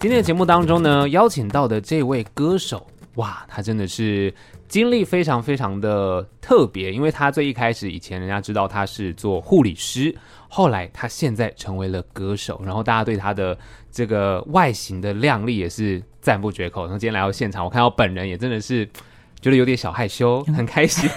今天的节目当中呢，邀请到的这位歌手，哇，他真的是经历非常非常的特别，因为他最一开始以前人家知道他是做护理师，后来他现在成为了歌手，然后大家对他的这个外形的靓丽也是赞不绝口。然后今天来到现场，我看到本人也真的是。觉得有点小害羞，很开心。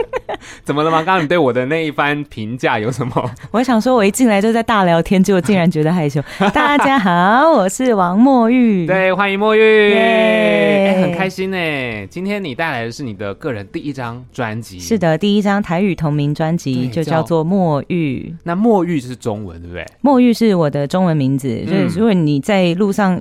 怎么了吗？刚刚你对我的那一番评价有什么？我想说，我一进来就在大聊天，结果竟然觉得害羞。大家好，我是王墨玉。对，欢迎墨玉。哎、欸，很开心呢。今天你带来的是你的个人第一张专辑。是的，第一张台语同名专辑就叫做《墨玉》。那墨玉是中文，对不对？墨玉是我的中文名字。嗯、就是如果你在路上。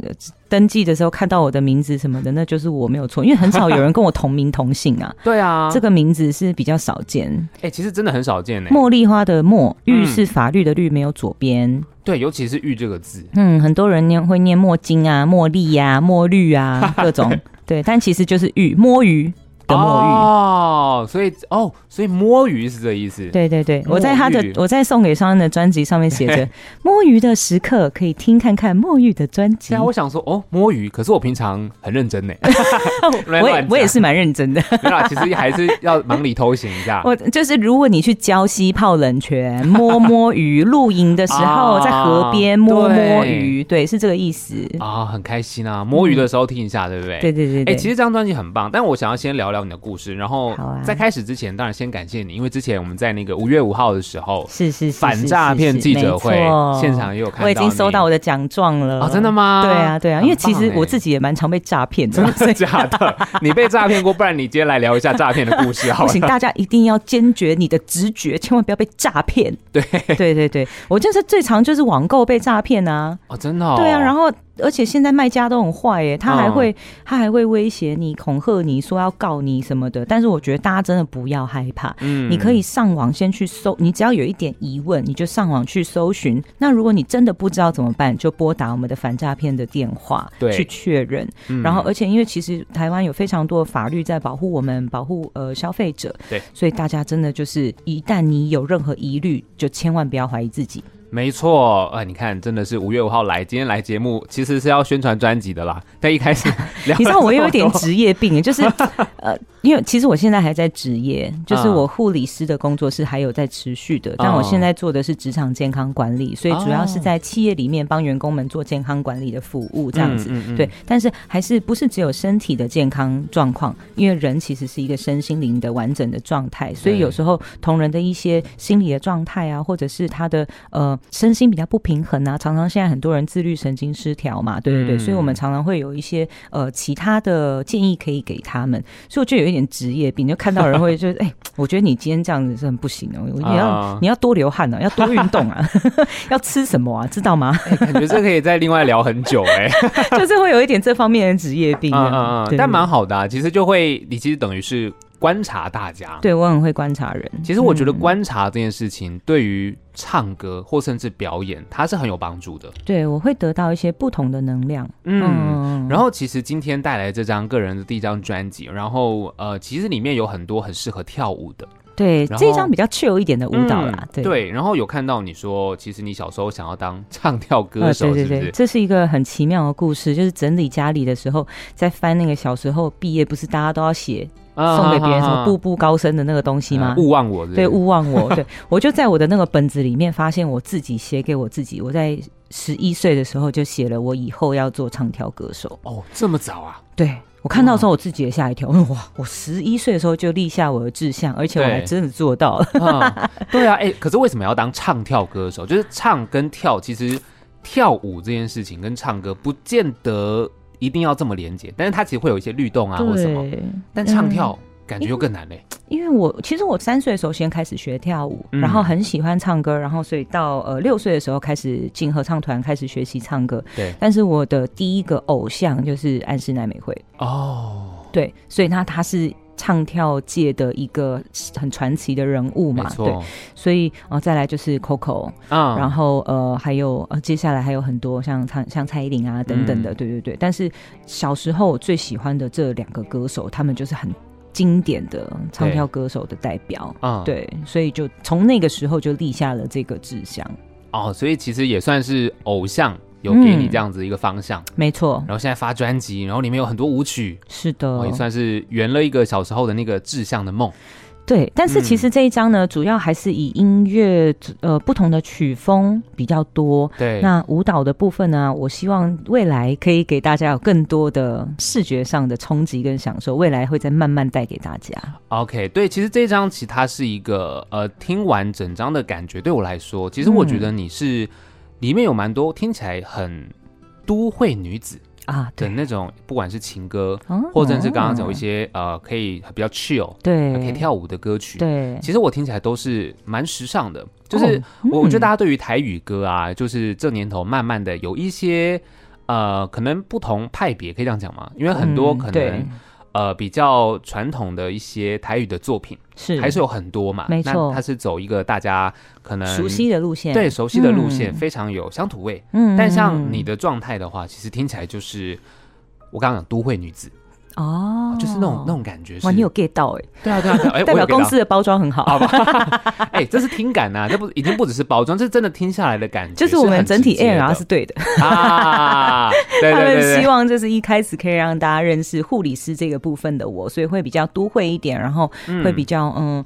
登记的时候看到我的名字什么的，那就是我没有错，因为很少有人跟我同名同姓啊。对啊，这个名字是比较少见。哎、欸，其实真的很少见呢。茉莉花的茉，玉是法律的律，没有左边、嗯。对，尤其是玉这个字，嗯，很多人念会念墨金啊、茉莉呀、啊、墨绿啊各种。对，但其实就是玉摸鱼。的墨玉哦，所以哦，所以摸鱼是这个意思。对对对，我在他的我在送给商人的专辑上面写着“摸鱼的时刻”，可以听看看墨玉的专辑。对啊，我想说哦，摸鱼，可是我平常很认真呢。我也我也是蛮认真的。没有，其实还是要忙里偷闲一下。我就是如果你去礁溪泡冷泉、摸摸鱼、露营的时候，在河边摸摸鱼，对，是这个意思啊，很开心啊。摸鱼的时候听一下，对不对？对对对。哎，其实这张专辑很棒，但我想要先聊聊。你的故事，然后在开始之前，当然先感谢你，因为之前我们在那个五月五号的时候，是是反诈骗记者会现场也有看到，我已经收到我的奖状了哦，真的吗？对啊，对啊，因为其实我自己也蛮常被诈骗的，真的假的？你被诈骗过？不然你今天来聊一下诈骗的故事好，不行大家一定要坚决你的直觉，千万不要被诈骗。对对对对，我就是最常就是网购被诈骗啊，哦，真的，哦，对啊，然后。而且现在卖家都很坏耶，他还会、嗯、他还会威胁你、恐吓你说要告你什么的。但是我觉得大家真的不要害怕，嗯，你可以上网先去搜，你只要有一点疑问，你就上网去搜寻。那如果你真的不知道怎么办，就拨打我们的反诈骗的电话，对，去确认。嗯、然后，而且因为其实台湾有非常多的法律在保护我们，保护呃消费者，对，所以大家真的就是一旦你有任何疑虑，就千万不要怀疑自己。没错，呃，你看，真的是五月五号来，今天来节目其实是要宣传专辑的啦。但一开始，你知道我有一点职业病，就是 呃，因为其实我现在还在职业，就是我护理师的工作是还有在持续的，但我现在做的是职场健康管理，所以主要是在企业里面帮员工们做健康管理的服务这样子。对，但是还是不是只有身体的健康状况，因为人其实是一个身心灵的完整的状态，所以有时候同仁的一些心理的状态啊，或者是他的呃。身心比较不平衡啊，常常现在很多人自律神经失调嘛，对对对，嗯、所以我们常常会有一些呃其他的建议可以给他们，所以我就有一点职业病，就看到人会 就是哎、欸，我觉得你今天这样子是很不行哦、喔，你要、uh, 你要多流汗啊，要多运动啊，要吃什么啊，知道吗？欸、感觉这可以再另外聊很久哎、欸，就是会有一点这方面的职业病啊，嗯、但蛮好的啊，其实就会你其实等于是。观察大家，对，我很会观察人。其实我觉得观察这件事情对于唱歌或甚至表演，它是很有帮助的。对，我会得到一些不同的能量。嗯，嗯，然后其实今天带来这张个人的第一张专辑，然后呃，其实里面有很多很适合跳舞的。对，这一张比较 chill 一点的舞蹈啦。嗯、对，对，然后有看到你说，其实你小时候想要当唱跳歌手？对对对，这是一个很奇妙的故事。就是整理家里的时候，在翻那个小时候毕业，不是大家都要写。送给别人什么步步高升的那个东西吗？勿忘我，对，勿忘我。对，我就在我的那个本子里面发现我自己写给我自己。我在十一岁的时候就写了我以后要做唱跳歌手。哦，这么早啊？对，我看到的时候我自己也吓一跳。哇，我十一岁的时候就立下我的志向，而且我还真的做到了。嗯、对啊，哎、欸，可是为什么要当唱跳歌手？就是唱跟跳，其实跳舞这件事情跟唱歌不见得。一定要这么连接，但是它其实会有一些律动啊，或什么。但唱跳感觉又更难嘞、欸。因为我其实我三岁的时候先开始学跳舞，嗯、然后很喜欢唱歌，然后所以到呃六岁的时候开始进合唱团，开始学习唱歌。对。但是我的第一个偶像就是安室奈美惠。哦。对，所以那他是。唱跳界的一个很传奇的人物嘛，错。对，所以呃再来就是 Coco 啊，然后呃还有呃接下来还有很多像蔡像蔡依林啊等等的，嗯、对对对。但是小时候我最喜欢的这两个歌手，他们就是很经典的唱跳歌手的代表啊，对，对，所以就从那个时候就立下了这个志向。哦，所以其实也算是偶像有给你这样子一个方向，嗯、没错。然后现在发专辑，然后里面有很多舞曲，是的，也算是圆了一个小时候的那个志向的梦。对，但是其实这一张呢，嗯、主要还是以音乐呃不同的曲风比较多。对，那舞蹈的部分呢，我希望未来可以给大家有更多的视觉上的冲击跟享受，未来会再慢慢带给大家。OK，对，其实这一张其实它是一个呃，听完整张的感觉，对我来说，其实我觉得你是、嗯、里面有蛮多听起来很都会女子。啊，的那种不管是情歌，哦、或者是刚刚讲一些、哦、呃，可以比较 chill，对，可以跳舞的歌曲，对，其实我听起来都是蛮时尚的。就是我我觉得大家对于台语歌啊，就是这年头慢慢的有一些呃，可能不同派别，可以这样讲吗？因为很多可能。嗯呃，比较传统的一些台语的作品是。还是有很多嘛，没错，它是走一个大家可能熟悉的路线，对，熟悉的路线，非常有乡土味。嗯，但像你的状态的话，其实听起来就是我刚刚讲都会女子。哦，就是那种那种感觉是，哇，你有 get 到哎？对啊对啊，哎，代表公司的包装很好，好吧？哎，这是听感呐，这不已经不只是包装，这是真的听下来的感觉，就是我们整体 A&R 是对的啊。他们希望就是一开始可以让大家认识护理师这个部分的我，所以会比较都会一点，然后会比较嗯。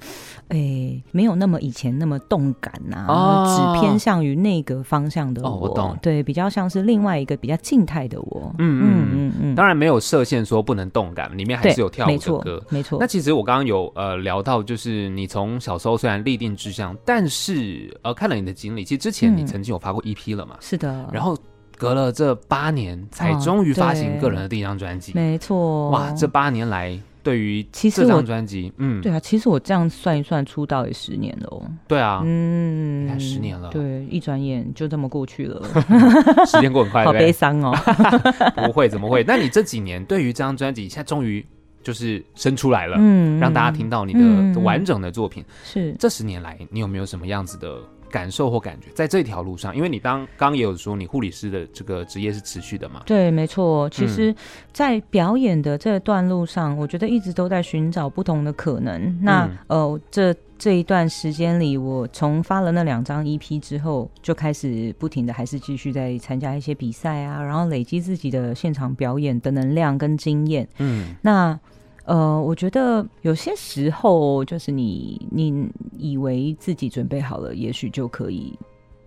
哎、欸，没有那么以前那么动感呐、啊，哦、只偏向于那个方向的我。哦、我懂，对，比较像是另外一个比较静态的我。嗯嗯嗯嗯，当然没有设限说不能动感，里面还是有跳舞的歌，没错。那其实我刚刚有呃聊到，就是你从小时候虽然立定志向，但是呃看了你的经历，其实之前你曾经有发过 EP 了嘛？是的。然后隔了这八年，才终于发行个人的第一张专辑。没错。哇，这八年来。对于这张专辑，嗯，对啊，其实我这样算一算，出道也十年了哦。对啊，嗯，十年了。对，一转眼就这么过去了，时间过很快，好悲伤哦。不会，怎么会？那你这几年对于这张专辑，现在终于就是生出来了，嗯，让大家听到你的完整的作品。是这十年来，你有没有什么样子的？感受或感觉，在这条路上，因为你当刚也有说，你护理师的这个职业是持续的嘛？对，没错。其实，在表演的这段路上，嗯、我觉得一直都在寻找不同的可能。那、嗯、呃，这这一段时间里，我从发了那两张 EP 之后，就开始不停的还是继续在参加一些比赛啊，然后累积自己的现场表演的能量跟经验。嗯，那。呃，我觉得有些时候就是你，你以为自己准备好了，也许就可以。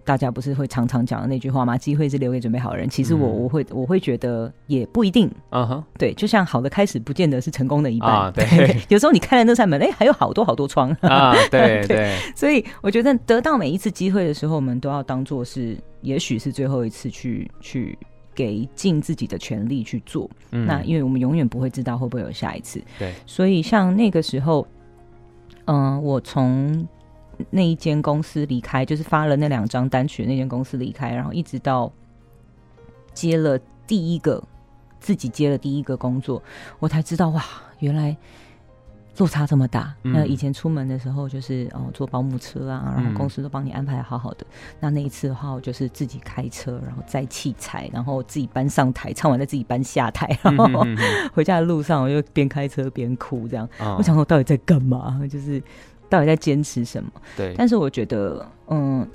大家不是会常常讲的那句话吗？机会是留给准备好的人。其实我我会我会觉得也不一定。嗯哼，对，就像好的开始，不见得是成功的一半。啊，对，有时候你开了那扇门，哎，还有好多好多窗。啊，对对。所以我觉得得到每一次机会的时候，我们都要当做是，也许是最后一次去去。给尽自己的全力去做，嗯、那因为我们永远不会知道会不会有下一次，对，所以像那个时候，嗯、呃，我从那一间公司离开，就是发了那两张单曲那间公司离开，然后一直到接了第一个自己接了第一个工作，我才知道哇，原来。落差这么大，那以前出门的时候就是哦坐保姆车啊，然后公司都帮你安排好好的。嗯、那那一次的话，我就是自己开车，然后载器材，然后自己搬上台，唱完再自己搬下台，然后回家的路上我就边开车边哭，这样。嗯、我想我到底在干嘛？就是到底在坚持什么？对。但是我觉得，嗯，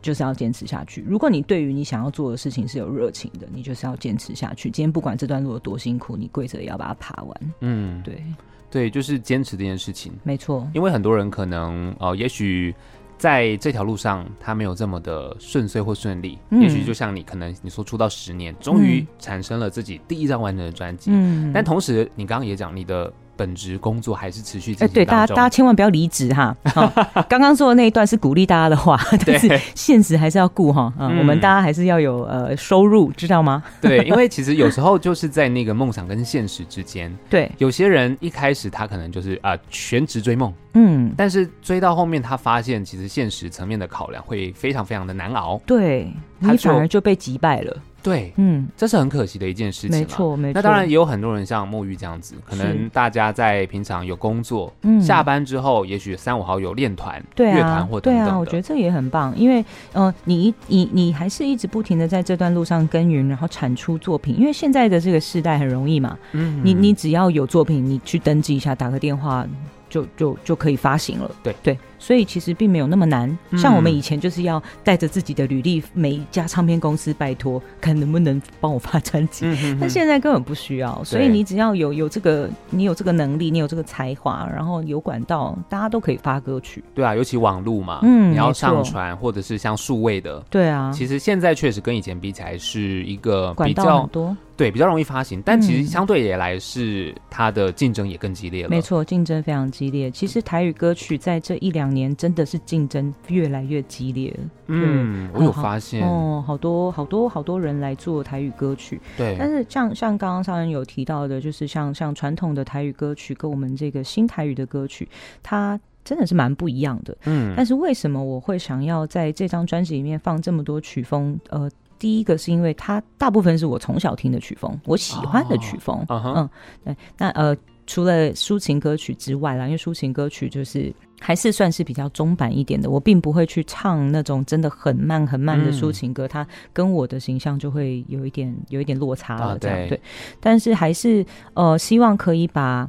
就是要坚持下去。如果你对于你想要做的事情是有热情的，你就是要坚持下去。今天不管这段路有多辛苦，你跪着也要把它爬完。嗯，对。对，就是坚持这件事情，没错。因为很多人可能，呃，也许在这条路上他没有这么的顺遂或顺利。嗯、也许就像你，可能你说出道十年，终于产生了自己第一张完整的专辑。嗯，但同时，你刚刚也讲你的。本职工作还是持续进行。哎，对，大家大家千万不要离职哈。刚刚说的那一段是鼓励大家的话，但是现实还是要顾哈。嗯，我们大家还是要有呃收入，知道吗？对，因为其实有时候就是在那个梦想跟现实之间。对，有些人一开始他可能就是啊全职追梦，嗯，但是追到后面他发现其实现实层面的考量会非常非常的难熬。对，你反而就被击败了。对，嗯，这是很可惜的一件事情。没错，没错。那当然也有很多人像沐玉这样子，可能大家在平常有工作，嗯，下班之后，也许三五好友练团、乐团或等等。对啊，我觉得这也很棒，因为，嗯，你你你还是一直不停的在这段路上耕耘，然后产出作品。因为现在的这个时代很容易嘛，嗯，你你只要有作品，你去登记一下，打个电话。就就就可以发行了。对对，所以其实并没有那么难。嗯、像我们以前就是要带着自己的履历，每一家唱片公司拜托，看能不能帮我发专辑。嗯、哼哼，但现在根本不需要，所以你只要有有这个，你有这个能力，你有这个才华，然后有管道，大家都可以发歌曲。对啊，尤其网络嘛，嗯，你要上传或者是像数位的，对啊，其实现在确实跟以前比起来是一个比较管道多。对，比较容易发行，但其实相对也来是它的竞争也更激烈了。嗯、没错，竞争非常激烈。其实台语歌曲在这一两年真的是竞争越来越激烈了。嗯，我有发现哦，好多好多好多人来做台语歌曲。对，但是像像刚刚上人有提到的，就是像像传统的台语歌曲跟我们这个新台语的歌曲，它真的是蛮不一样的。嗯，但是为什么我会想要在这张专辑里面放这么多曲风？呃。第一个是因为它大部分是我从小听的曲风，我喜欢的曲风。Oh, uh. 嗯，对。那呃，除了抒情歌曲之外啦，因为抒情歌曲就是还是算是比较中版一点的，我并不会去唱那种真的很慢很慢的抒情歌，嗯、它跟我的形象就会有一点有一点落差了。这样、oh, 对，对。但是还是呃，希望可以把。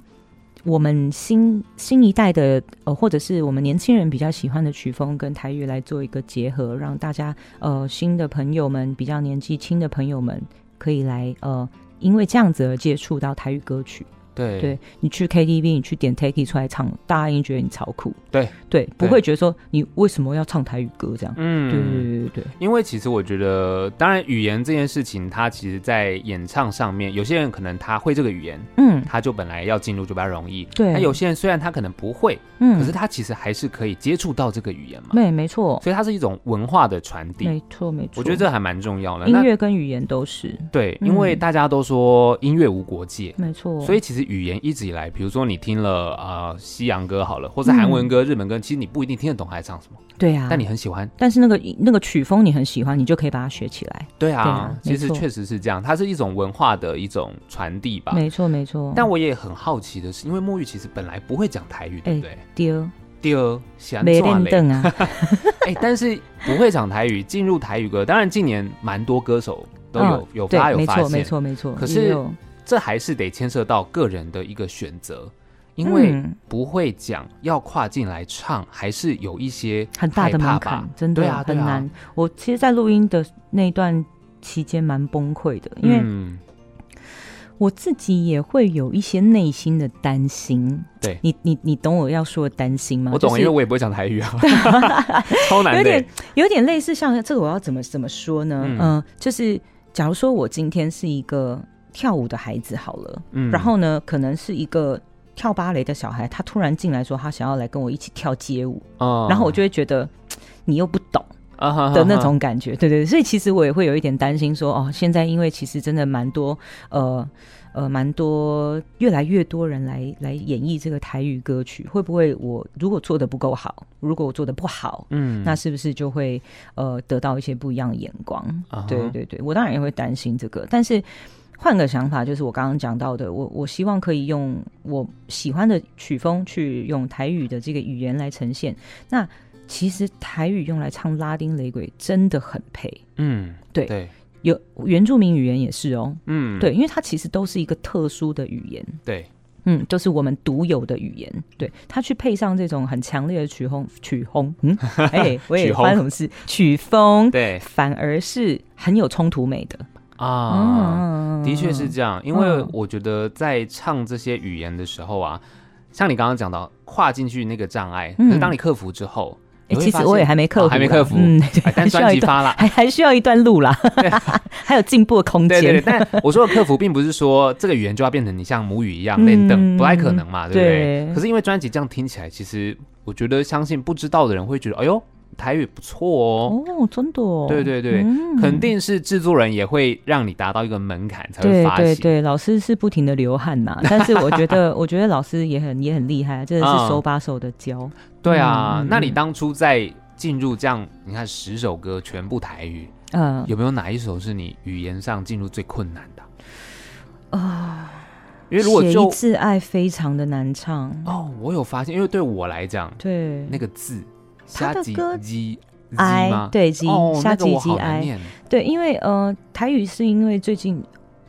我们新新一代的呃，或者是我们年轻人比较喜欢的曲风，跟台语来做一个结合，让大家呃新的朋友们，比较年纪轻的朋友们，可以来呃，因为这样子而接触到台语歌曲。对，对你去 KTV，你去点 Take It 出来唱，大家一定觉得你超酷。对对，不会觉得说你为什么要唱台语歌这样。嗯，对对对对。因为其实我觉得，当然语言这件事情，它其实在演唱上面，有些人可能他会这个语言，嗯，他就本来要进入就比较容易。对。那有些人虽然他可能不会，嗯，可是他其实还是可以接触到这个语言嘛。对，没错。所以它是一种文化的传递。没错没错。我觉得这还蛮重要的。音乐跟语言都是。对，因为大家都说音乐无国界。没错。所以其实语言一直以来。比如说你听了啊、呃、西洋歌好了，或者韩文歌、嗯、日本歌，其实你不一定听得懂他在唱什么。对啊，但你很喜欢。但是那个那个曲风你很喜欢，你就可以把它学起来。对啊，其实确实是这样，它是一种文化的一种传递吧。没错没错。但我也很好奇的是，因为莫玉其实本来不会讲台语，对不对？丢丢，想没练凳啊。哎，但是不会讲台语，进入台语歌，当然近年蛮多歌手都有、哦、有发有发现，没错没错没错。可是这还是得牵涉到个人的一个选择。因为不会讲，要跨进来唱，还是有一些很大的门槛，真的很难。我其实，在录音的那段期间蛮崩溃的，因为我自己也会有一些内心的担心。对，你你你懂我要说的担心吗？我懂，因为我也不会讲台语啊，超难。有点有点类似，像这个，我要怎么怎么说呢？嗯，就是假如说我今天是一个跳舞的孩子好了，嗯，然后呢，可能是一个。跳芭蕾的小孩，他突然进来说他想要来跟我一起跳街舞，uh, 然后我就会觉得 你又不懂的那种感觉，uh, 对对对，所以其实我也会有一点担心说，哦，现在因为其实真的蛮多，呃呃，蛮多越来越多人来来演绎这个台语歌曲，会不会我如果做的不够好，如果我做的不好，嗯，那是不是就会呃得到一些不一样的眼光？Uh huh. 对对对，我当然也会担心这个，但是。换个想法，就是我刚刚讲到的，我我希望可以用我喜欢的曲风去用台语的这个语言来呈现。那其实台语用来唱拉丁雷鬼真的很配，嗯，对对，有原住民语言也是哦，嗯，对，因为它其实都是一个特殊的语言，对，嗯，都是我们独有的语言，对，它去配上这种很强烈的曲风，曲风，嗯，哎，我也发生什么事？曲风，对，反而是很有冲突美的。啊，的确是这样，因为我觉得在唱这些语言的时候啊，像你刚刚讲到跨进去那个障碍，可是当你克服之后，其实我也还没克服，还没克服，嗯，但专辑发了，还还需要一段路啦，还有进步的空间。对对，但我说的克服，并不是说这个语言就要变成你像母语一样练等，不太可能嘛，对不对？可是因为专辑这样听起来，其实我觉得相信不知道的人会觉得，哎呦。台语不错哦，哦，真的，哦，对对对，嗯、肯定是制作人也会让你达到一个门槛才会发行。对对对，老师是不停的流汗呐，但是我觉得，我觉得老师也很也很厉害，真的是手把手的教。嗯、对啊，嗯、那你当初在进入这样，你看十首歌全部台语，嗯，有没有哪一首是你语言上进入最困难的？啊、呃，因为如果就写一次爱非常的难唱。哦，我有发现，因为对我来讲，对。那个字。他的歌，i 对 g 下几 g i 对，因为呃台语是因为最近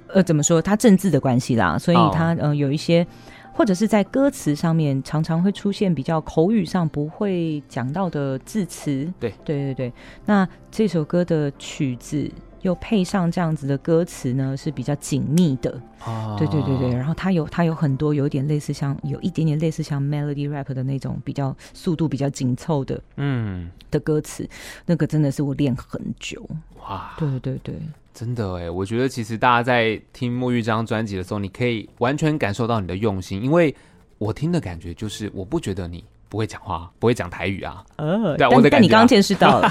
呃怎么说，他政治的关系啦，所以它呃有一些或者是在歌词上面常常会出现比较口语上不会讲到的字词。对对对对，那这首歌的曲子。又配上这样子的歌词呢，是比较紧密的。哦，对对对对，然后它有它有很多有点类似像有一点点类似像 melody rap 的那种比较速度比较紧凑的，嗯，的歌词，那个真的是我练很久。哇，对对对，真的哎，我觉得其实大家在听沐浴这张专辑的时候，你可以完全感受到你的用心，因为我听的感觉就是，我不觉得你。不会讲话，不会讲台语啊。呃，对，我的感觉、啊、但你刚刚见识到了，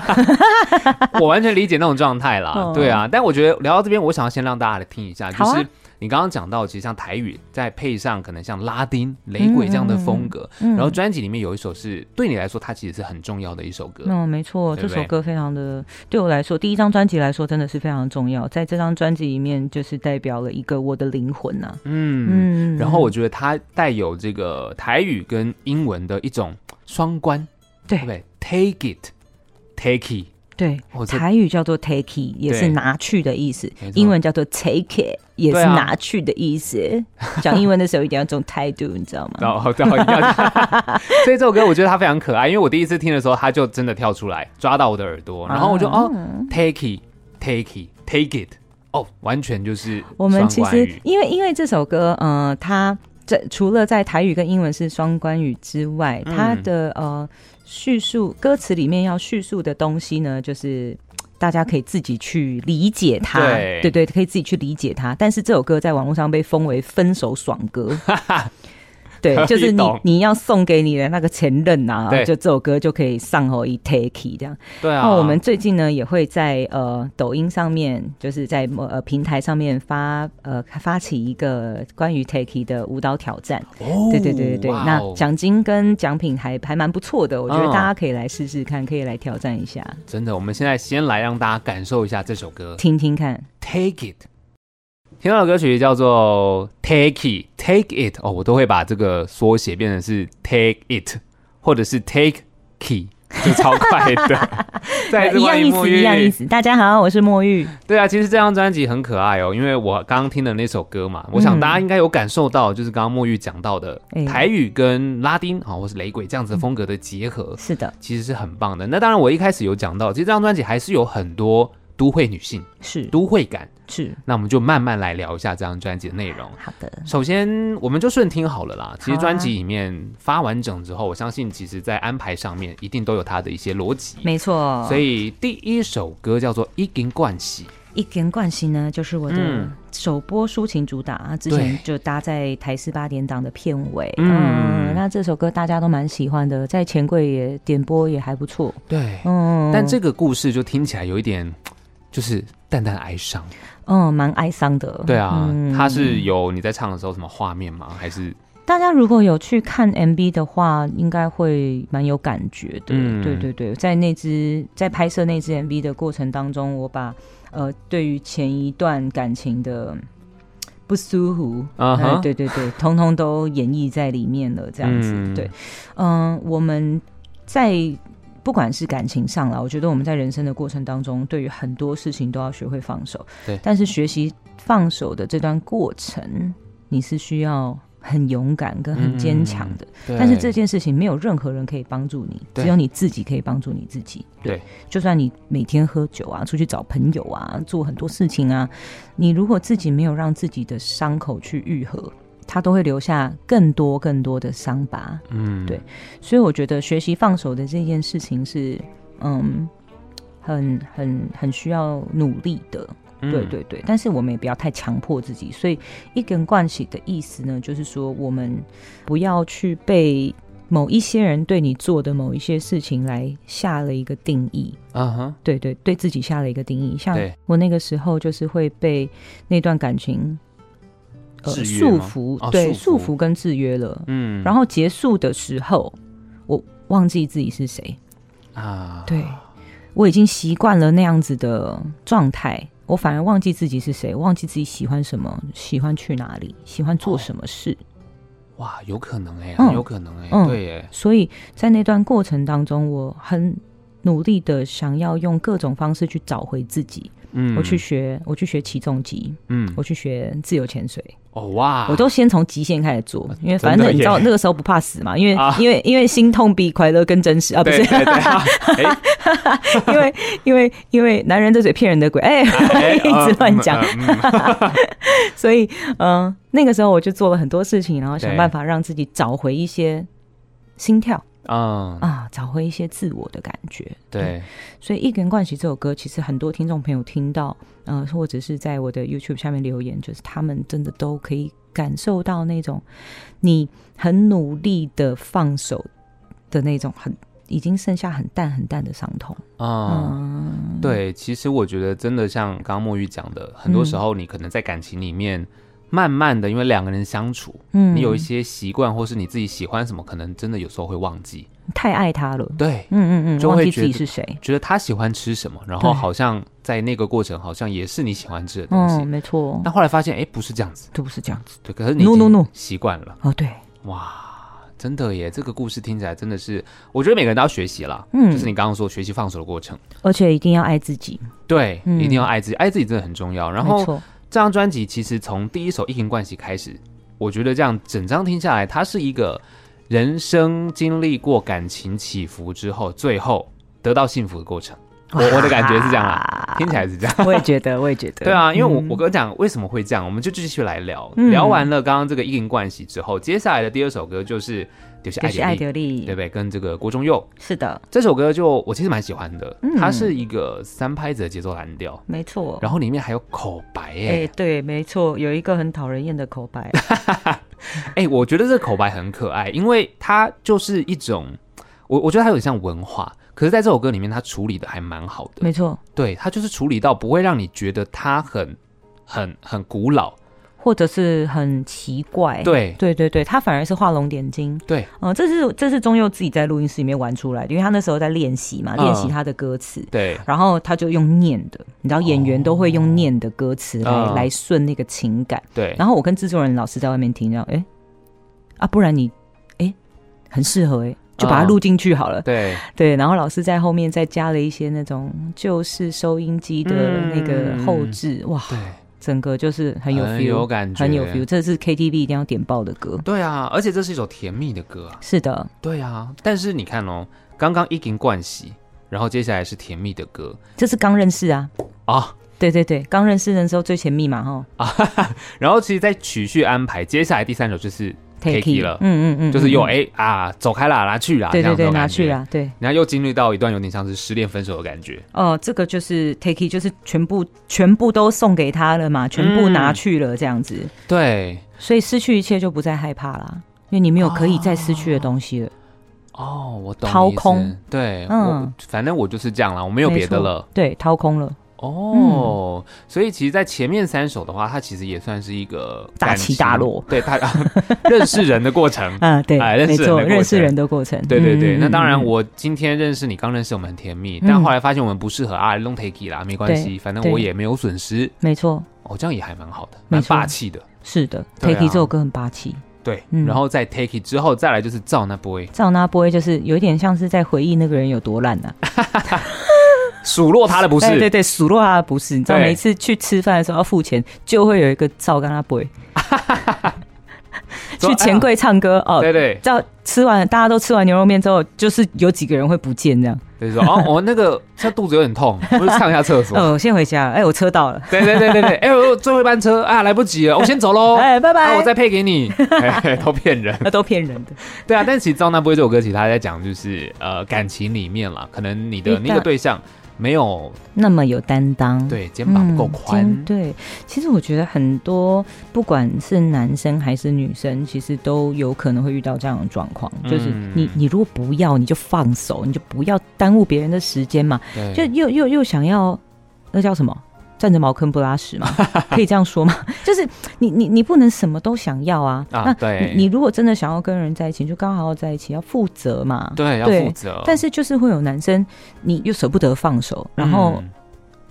我完全理解那种状态啦。哦、对啊，但我觉得聊到这边，我想要先让大家来听一下，就是。你刚刚讲到，其实像台语，再配上可能像拉丁雷鬼这样的风格，嗯嗯、然后专辑里面有一首是对你来说，它其实是很重要的一首歌。嗯，没错，对对这首歌非常的对我来说，第一张专辑来说真的是非常重要，在这张专辑里面就是代表了一个我的灵魂呐、啊。嗯嗯，然后我觉得它带有这个台语跟英文的一种双关，对不对？Take it，take it。对，台语叫做 take it，也是拿去的意思；英文叫做 take it，也是拿去的意思。讲、啊、英文的时候一定要这种态度，你知道吗？哦，对，一定要。所以这首歌我觉得它非常可爱，因为我第一次听的时候，它就真的跳出来，抓到我的耳朵，然后我就、嗯、哦，take it，take it，take it，哦，完全就是我们其实因为因为这首歌，嗯、呃，它这除了在台语跟英文是双关语之外，它的呃。叙述歌词里面要叙述的东西呢，就是大家可以自己去理解它，对，对对，可以自己去理解它。但是这首歌在网络上被封为分手爽歌。对，就是你你要送给你的那个前任啊，对就这首歌就可以上后一 take 这样。对啊。那我们最近呢也会在呃抖音上面，就是在呃平台上面发呃发起一个关于 take 的舞蹈挑战。哦。对对对对那奖金跟奖品还还蛮不错的，我觉得大家可以来试试看，可以来挑战一下。真的，我们现在先来让大家感受一下这首歌，听听看，Take It。听到的歌曲叫做 Take It Take It 哦，我都会把这个缩写变成是 Take It，或者是 Take Key，就超快的。再一样意思，一样意思。大家好，我是墨玉。对啊，其实这张专辑很可爱哦，因为我刚刚听的那首歌嘛，我想大家应该有感受到，就是刚刚墨玉讲到的台语跟拉丁啊，或是雷鬼这样子风格的结合，是的，其实是很棒的。那当然，我一开始有讲到，其实这张专辑还是有很多。都会女性是都会感是，那我们就慢慢来聊一下这张专辑的内容。好的，首先我们就顺听好了啦。其实专辑里面发完整之后，我相信其实在安排上面一定都有它的一些逻辑。没错，所以第一首歌叫做《已经惯习》，《已经惯习》呢就是我的首播抒情主打，嗯、之前就搭在台视八点档的片尾。嗯，嗯，那这首歌大家都蛮喜欢的，在钱柜也点播也还不错。对，嗯，但这个故事就听起来有一点。就是淡淡哀伤，嗯，蛮哀伤的。对啊，嗯、它是有你在唱的时候什么画面吗？还是大家如果有去看 MV 的话，应该会蛮有感觉的。嗯、对对对，在那支在拍摄那支 MV 的过程当中，我把呃对于前一段感情的不舒服啊、uh huh. 呃，对对对，通通都演绎在里面了。这样子，嗯、对，嗯、呃，我们在。不管是感情上了，我觉得我们在人生的过程当中，对于很多事情都要学会放手。对，但是学习放手的这段过程，你是需要很勇敢跟很坚强的。嗯、但是这件事情没有任何人可以帮助你，只有你自己可以帮助你自己。对，对就算你每天喝酒啊，出去找朋友啊，做很多事情啊，你如果自己没有让自己的伤口去愈合。他都会留下更多更多的伤疤，嗯，对，所以我觉得学习放手的这件事情是，嗯，很很很需要努力的，嗯、对对对。但是我们也不要太强迫自己，所以一根关系的意思呢，就是说我们不要去被某一些人对你做的某一些事情来下了一个定义，啊哈，对对，对自己下了一个定义。像我那个时候就是会被那段感情。呃，束缚，哦、对，束缚。跟制约了，嗯，然后结束的时候，我忘记自己是谁啊，对，我已经习惯了那样子的状态，我反而忘记自己是谁，忘记自己喜欢什么，喜欢去哪里，喜欢做什么事，哦、哇，有可能哎，嗯、有可能哎，嗯、对耶，所以在那段过程当中，我很努力的想要用各种方式去找回自己，嗯，我去学，我去学起重机，嗯，我去学自由潜水。哦哇！我都先从极限开始做，因为反正你知道那个时候不怕死嘛，因为、啊、因为因为心痛比快乐更真实啊，不是？因为因为因为男人的嘴骗人的鬼，哎、一直乱讲，嗯、所以嗯、呃，那个时候我就做了很多事情，然后想办法让自己找回一些心跳。嗯啊，找回一些自我的感觉。对，对，所以《一个人盥洗》这首歌，其实很多听众朋友听到，呃，或者是在我的 YouTube 下面留言，就是他们真的都可以感受到那种你很努力的放手的那种很已经剩下很淡很淡的伤痛。嗯，嗯对，其实我觉得真的像刚刚墨玉讲的，很多时候你可能在感情里面。慢慢的，因为两个人相处，嗯，你有一些习惯，或是你自己喜欢什么，可能真的有时候会忘记。太爱他了，对，嗯嗯嗯，就会忘记自己是谁，觉得他喜欢吃什么，然后好像在那个过程，好像也是你喜欢吃的东西，嗯，没错。但后来发现，哎，不是这样子，都不是这样子，对。可是你，no no no，习惯了，哦，对，哇，真的耶，这个故事听起来真的是，我觉得每个人都要学习了，嗯，就是你刚刚说学习放手的过程，而且一定要爱自己，对，一定要爱自己，爱自己真的很重要。然后。这张专辑其实从第一首《一瓶惯喜》开始，我觉得这样整张听下来，它是一个人生经历过感情起伏之后，最后得到幸福的过程。我我的感觉是这样啦，听起来是这样。我也觉得，我也觉得。对啊，因为我我跟你讲为什么会这样，我们就继续来聊。聊完了刚刚这个《一瓶盥洗》之后，接下来的第二首歌就是。就是爱德利，对不对？跟这个郭忠佑是的，这首歌就我其实蛮喜欢的，嗯、它是一个三拍子的节奏蓝调，没错。然后里面还有口白，哎、欸，对，没错，有一个很讨人厌的口白。哎、欸，我觉得这口白很可爱，因为它就是一种，我我觉得它有点像文化，可是在这首歌里面，他处理的还蛮好的，没错。对，他就是处理到不会让你觉得他很很很古老。或者是很奇怪，对。对对对，他反而是画龙点睛，对，嗯、呃，这是这是中佑自己在录音室里面玩出来的，因为他那时候在练习嘛，练习他的歌词，对，然后他就用念的，你知道演员都会用念的歌词来、哦、来顺那个情感，对，然后我跟制作人老师在外面听，然后哎，啊，不然你哎，很适合哎，就把它录进去好了，哦、对对，然后老师在后面再加了一些那种旧收音机的那个后置，嗯、哇，对。整个就是很有 feel，有感觉，很有 feel。这是 KTV 一定要点爆的歌。对啊，而且这是一首甜蜜的歌啊。是的，对啊。但是你看哦，刚刚一经冠喜，然后接下来是甜蜜的歌。这是刚认识啊。啊，对对对，刚认识的时候最甜蜜嘛，哈。啊，然后其实，在曲序安排，接下来第三首就是。Takey 了，嗯嗯嗯，就是又哎啊，走开啦，拿去啦，对对对，拿去啦，对，然后又经历到一段有点像是失恋分手的感觉。哦，这个就是 Takey，就是全部全部都送给他了嘛，全部拿去了这样子。对，所以失去一切就不再害怕啦，因为你没有可以再失去的东西了。哦，我懂，掏空。对，嗯，反正我就是这样了，我没有别的了。对，掏空了。哦，嗯、所以其实，在前面三首的话，它其实也算是一个大起大落，对他 认识人的过程。啊，对，哎、认识人认识人的过程，对对对。嗯、那当然，我今天认识你，刚认识我们很甜蜜，嗯、但后来发现我们不适合啊，Long take it 啦，没关系，反正我也没有损失，没错。哦，这样也还蛮好的，蛮霸气的。是的，Take it 这首歌很霸气。对，嗯、然后在 Take it 之后，再来就是照那 boy，照那 boy 就是有一点像是在回忆那个人有多烂呢、啊。数落他的不是，对对，数落他的不是。你知道，每次去吃饭的时候要付钱，就会有一个照跟他背。去钱柜唱歌哦，对对，叫吃完大家都吃完牛肉面之后，就是有几个人会不见这样。就是说哦，我 那个他肚子有点痛，我去上一下厕所。哦，先回家。哎，我车到了。对对对对对，哎，我最后一班车啊，来不及了，我先走喽。哎，拜拜，我再配给你。都骗人，那都骗人的。对啊，但其实《照那 boy》这首歌，其实他在讲就是呃感情里面啦，可能你的那个对象。没有那么有担当，对，肩膀不够宽。嗯，对，其实我觉得很多不管是男生还是女生，其实都有可能会遇到这样的状况，嗯、就是你你如果不要，你就放手，你就不要耽误别人的时间嘛，就又又又想要那叫什么？站着茅坑不拉屎嘛，可以这样说吗？就是你你你不能什么都想要啊。啊那对，你如果真的想要跟人在一起，就刚好要在一起，要负责嘛。对，要负责。但是就是会有男生，你又舍不得放手，然后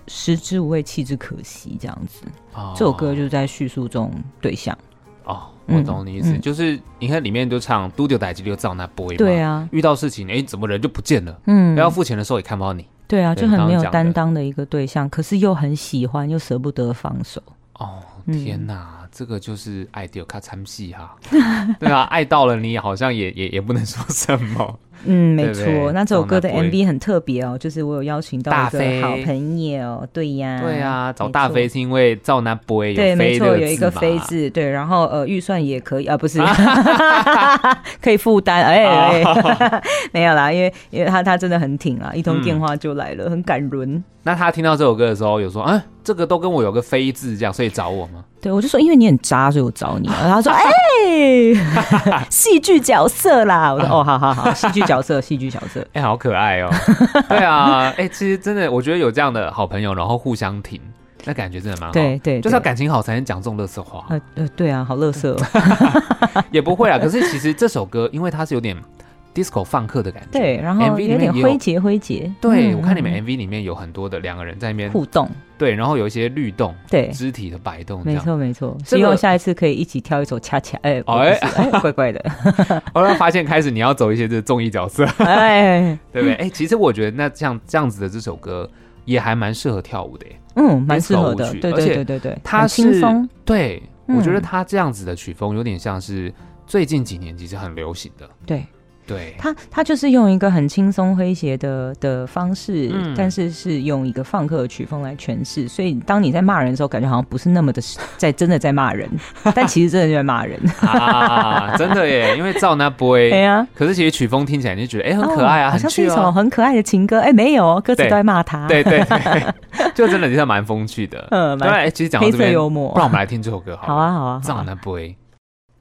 食之无味，弃之可惜，这样子。哦、这首歌就是在叙述这种对象。哦，我懂你意思，嗯、就是你看里面就唱“嘟丢代志就照那 boy”。对啊，遇到事情，哎，怎么人就不见了？嗯，要付钱的时候也看不到你。对啊，就很没有担当的一个对象，可是又很喜欢，又舍不得放手。哦，天哪，嗯、这个就是爱丢卡参戏哈。对啊，爱到了你好像也也也不能说什么。嗯，没错，那这首歌的 MV 很特别哦，就是我有邀请到一个好朋友，对呀，对呀，找大飞是因为赵那波有对，没错，有一个飞字，对，然后呃，预算也可以啊，不是，可以负担，哎，没有啦，因为因为他他真的很挺啊，一通电话就来了，很感人。那他听到这首歌的时候，有说，啊，这个都跟我有个非字这样，所以找我吗？对，我就说，因为你很渣，所以我找你。然后他说，哎，戏剧角色啦。我说，哦，好好好，戏剧角色，戏剧角色，哎，好可爱哦。对啊，哎，其实真的，我觉得有这样的好朋友，然后互相挺，那感觉真的蛮好。对对，就是要感情好才能讲这种乐色话。呃呃，对啊，好垃圾。也不会啊，可是其实这首歌，因为它是有点。Disco 放客的感觉，对，然后 MV 有点诙谐诙谐。对，我看你们 MV 里面有很多的两个人在那边互动，对，然后有一些律动，对，肢体的摆动，没错没错。希望下一次可以一起跳一首恰恰，哎哎，怪怪的。后来发现开始你要走一些这综艺角色，哎，对不对？哎，其实我觉得那像这样子的这首歌也还蛮适合跳舞的，嗯，蛮适合的，对对对对对，它轻松。对，我觉得它这样子的曲风有点像是最近几年其实很流行的，对。对他，他就是用一个很轻松诙谐的的方式，嗯、但是是用一个放克的曲风来诠释。所以当你在骂人的时候，感觉好像不是那么的在真的在骂人，但其实真的就在骂人啊！真的耶，因为赵那波，对啊。可是其实曲风听起来你就觉得，哎，很可爱啊，哦、好像是一首很可爱的情歌。哎，没有，歌词都在骂他。对对对，就真的就是蛮风趣的。嗯，对。其实讲到这边，幽默。不然我们来听这首歌好，好啊，好啊，赵那波。